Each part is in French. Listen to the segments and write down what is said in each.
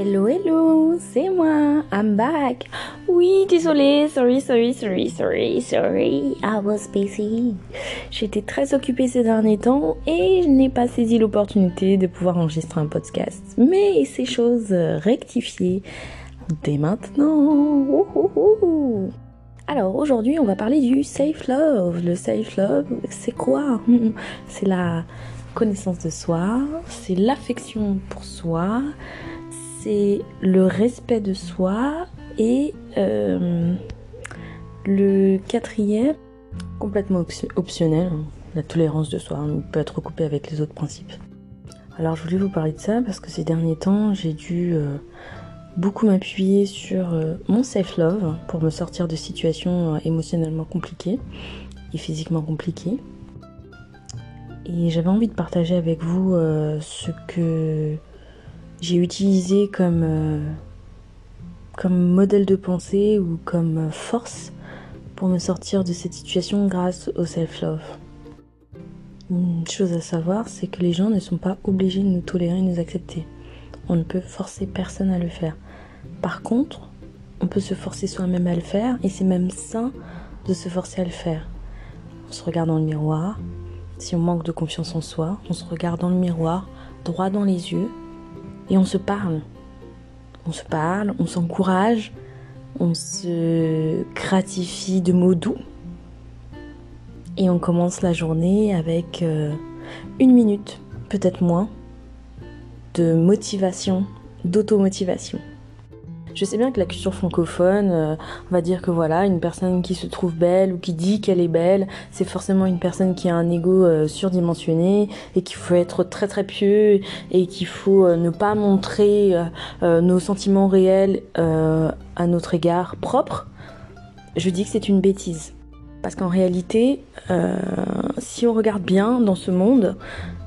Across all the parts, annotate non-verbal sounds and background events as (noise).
Hello, hello, c'est moi, I'm back. Oui, désolé, sorry, sorry, sorry, sorry, sorry, I was busy. J'étais très occupée ces derniers temps et je n'ai pas saisi l'opportunité de pouvoir enregistrer un podcast. Mais ces choses rectifiées dès maintenant. Alors aujourd'hui, on va parler du safe love. Le safe love, c'est quoi? (laughs) C'est la connaissance de soi, c'est l'affection pour soi, c'est le respect de soi et euh, le quatrième, complètement optionnel, hein, la tolérance de soi, on peut être recoupé avec les autres principes. Alors je voulais vous parler de ça parce que ces derniers temps j'ai dû euh, beaucoup m'appuyer sur euh, mon self-love pour me sortir de situations émotionnellement compliquées et physiquement compliquées. Et j'avais envie de partager avec vous ce que j'ai utilisé comme, euh, comme modèle de pensée ou comme force pour me sortir de cette situation grâce au self-love. Une chose à savoir, c'est que les gens ne sont pas obligés de nous tolérer, de nous accepter. On ne peut forcer personne à le faire. Par contre, on peut se forcer soi-même à le faire et c'est même sain de se forcer à le faire. On se regarde dans le miroir. Si on manque de confiance en soi, on se regarde dans le miroir, droit dans les yeux, et on se parle. On se parle, on s'encourage, on se gratifie de mots doux. Et on commence la journée avec euh, une minute, peut-être moins, de motivation, d'automotivation. Je sais bien que la culture francophone euh, va dire que voilà, une personne qui se trouve belle ou qui dit qu'elle est belle, c'est forcément une personne qui a un ego euh, surdimensionné et qu'il faut être très très pieux et qu'il faut euh, ne pas montrer nos sentiments réels à notre égard propre. Je dis que c'est une bêtise. Parce qu'en réalité, si on regarde bien dans ce monde,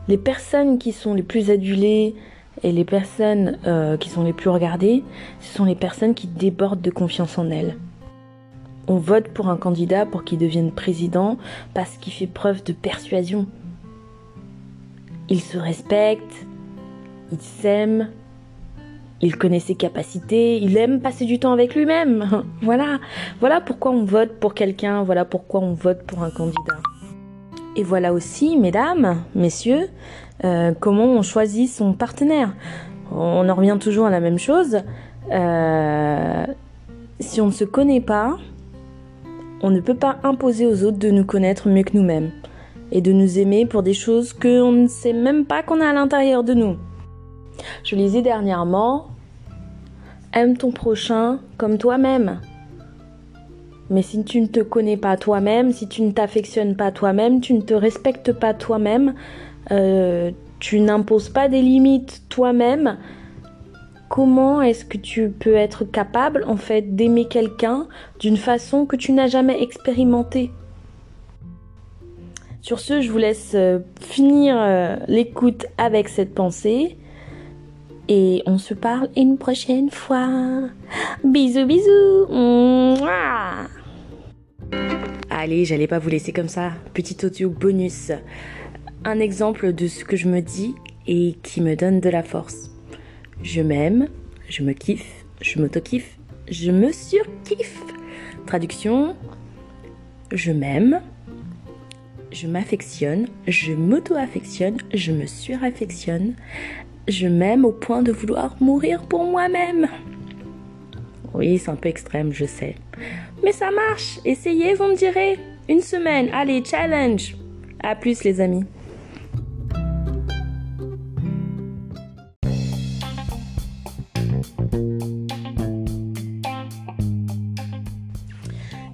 les personnes qui sont les plus adulées, et les personnes euh, qui sont les plus regardées, ce sont les personnes qui débordent de confiance en elles. On vote pour un candidat pour qu'il devienne président parce qu'il fait preuve de persuasion. Il se respecte, il s'aime, il connaît ses capacités, il aime passer du temps avec lui-même. (laughs) Voilà, voilà pourquoi on vote pour quelqu'un, voilà pourquoi on vote pour un candidat. Et voilà aussi, mesdames, messieurs, euh, comment on choisit son partenaire. On en revient toujours à la même chose. Euh, si on ne se connaît pas, on ne peut pas imposer aux autres de nous connaître mieux que nous-mêmes et de nous aimer pour des choses qu'on ne sait même pas qu'on a à l'intérieur de nous. Je lisais dernièrement Aime ton prochain comme toi-même. Mais si tu ne te connais pas toi-même, si tu ne t'affectionnes pas toi-même, tu ne te respectes pas toi-même, euh, tu n'imposes pas des limites toi-même, comment est-ce que tu peux être capable en fait d'aimer quelqu'un d'une façon que tu n'as jamais expérimentée? Sur ce, je vous laisse euh, finir euh, l'écoute avec cette pensée. Et on se parle une prochaine fois. Bisous bisous. Allez, j'allais pas vous laisser comme ça. Petit audio bonus. Un exemple de ce que je me dis et qui me donne de la force. Je m'aime, je me kiffe, je m'auto-kiffe, je me surkiffe. Traduction je m'aime, je m'affectionne, je m'auto-affectionne, je me suraffectionne, je m'aime au point de vouloir mourir pour moi-même. Oui, c'est un peu extrême, je sais. Mais ça marche. Essayez, vous me direz. Une semaine. Allez, challenge. À plus, les amis.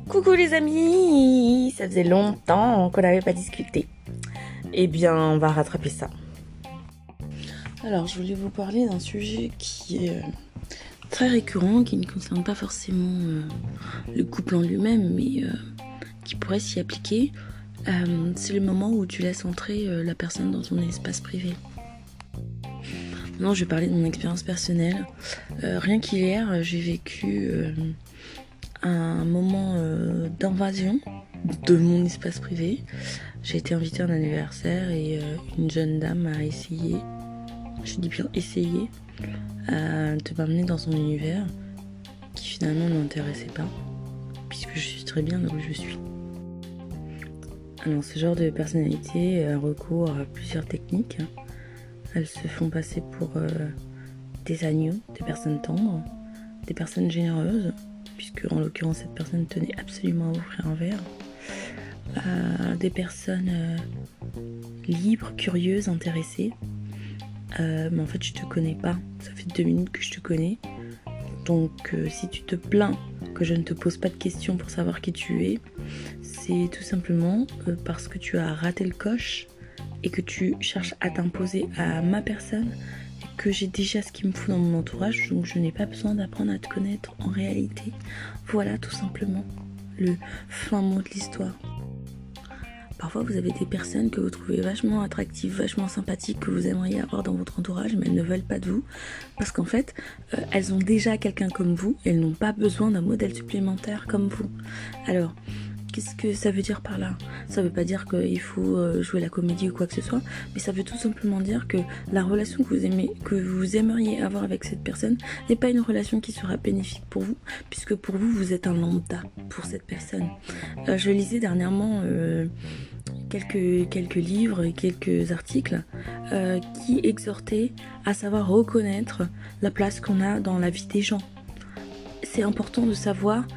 Coucou les amis, ça faisait longtemps qu'on n'avait pas discuté. Eh bien, on va rattraper ça. Alors, je voulais vous parler d'un sujet qui est euh, très récurrent qui ne concerne pas forcément euh, le couple en lui-même, mais euh, qui pourrait s'y appliquer. Euh, c'est le moment où tu laisses entrer la personne dans ton espace privé. Non, je vais parler de mon expérience personnelle. rien qu'hier, j'ai vécu un moment d'invasion de mon espace privé. J'ai été invitée à un anniversaire et une jeune dame a essayé je dis bien essayer, de m'amener dans son univers qui finalement ne m'intéressait pas, puisque je suis très bien là où je suis. Alors ce genre de personnalité a recours à plusieurs techniques. Elles se font passer pour euh, des agneaux, des personnes tendres, des personnes généreuses, puisque en l'occurrence cette personne tenait absolument à offrir un verre, euh, des personnes euh, libres, curieuses, intéressées. Mais en fait je te connais pas, ça fait deux minutes que je te connais. Donc si tu te plains que je ne te pose pas de questions pour savoir qui tu es, c'est tout simplement euh, parce que tu as raté le coche et que tu cherches à t'imposer à ma personne et que j'ai déjà ce qu'il me faut dans mon entourage, donc je n'ai pas besoin d'apprendre à te connaître en réalité. Voilà tout simplement le fin mot de l'histoire. Parfois, vous avez des personnes que vous trouvez vachement attractives, vachement sympathiques, que vous aimeriez avoir dans votre entourage, mais elles ne veulent pas de vous. Parce qu'en fait, euh, elles ont déjà quelqu'un comme vous elles n'ont pas besoin d'un modèle supplémentaire comme vous. Alors, Qu'est-ce que ça veut dire par là? Ça veut pas dire qu'il faut euh, jouer la comédie ou quoi que ce soit, mais ça veut tout simplement dire que la relation que vous aimez, que vous aimeriez avoir avec cette personne n'est pas une relation qui sera bénéfique pour vous, puisque pour vous vous êtes un lambda pour cette personne. Euh, je lisais dernièrement euh, quelques quelques livres et quelques articles qui exhortaient à savoir reconnaître la place qu'on a dans la vie des gens. C'est important de savoir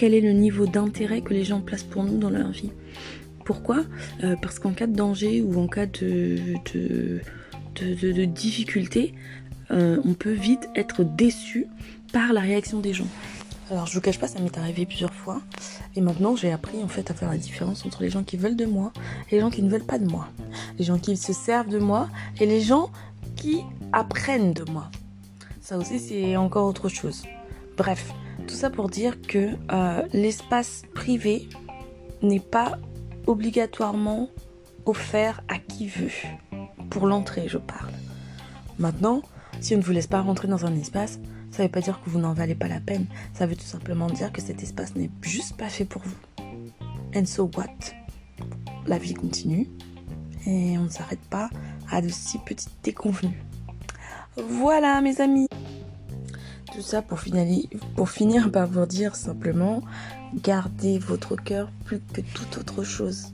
quel est le niveau d'intérêt que les gens placent pour nous dans leur vie. Pourquoi? Euh, Parce qu'en cas de danger ou en cas de, difficulté, euh, on peut vite être déçu par la réaction des gens. Alors je vous cache pas, ça m'est arrivé plusieurs fois. Et maintenant j'ai appris en fait à faire la différence entre les gens qui veulent de moi et les gens qui ne veulent pas de moi. Les gens qui se servent de moi et les gens qui apprennent de moi. Ça aussi c'est encore autre chose. Bref, tout ça pour dire que euh, l'espace privé n'est pas obligatoirement offert à qui veut. Pour l'entrée, je parle. Maintenant, si on ne vous laisse pas rentrer dans un espace, ça ne veut pas dire que vous n'en valez pas la peine. Ça veut tout simplement dire que cet espace n'est juste pas fait pour vous. And so what? La vie continue et on ne s'arrête pas à de si petites déconvenues. Voilà mes amis ça pour, pour finir par vous dire simplement, gardez votre cœur plus que toute autre chose.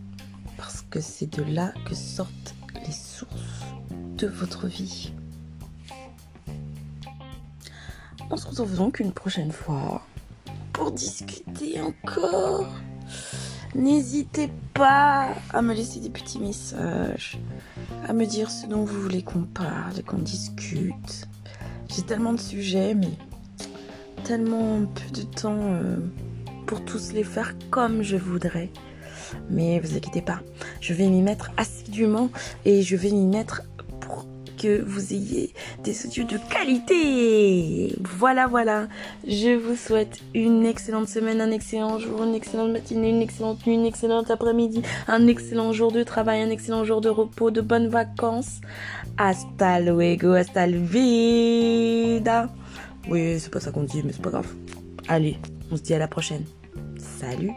Parce que c'est de là que sortent les sources de votre vie. On se retrouve donc une prochaine fois pour discuter encore. N'hésitez pas à me laisser des petits messages, à me dire ce dont vous voulez qu'on parle, qu'on discute. J'ai tellement de sujets, mais tellement peu de temps euh, pour tous les faire comme je voudrais. Mais vous inquiétez pas, je vais m'y mettre assidûment et je vais m'y mettre pour que vous ayez des audios de qualité. Voilà, voilà. Je vous souhaite une excellente semaine, un excellent jour, une excellente matinée, une excellente nuit, une excellente après-midi, un excellent jour de travail, un excellent jour de repos, de bonnes vacances. Hasta luego, hasta la vida. Oui, c'est pas ça qu'on dit, mais c'est pas grave. Allez, on se dit à la prochaine. Salut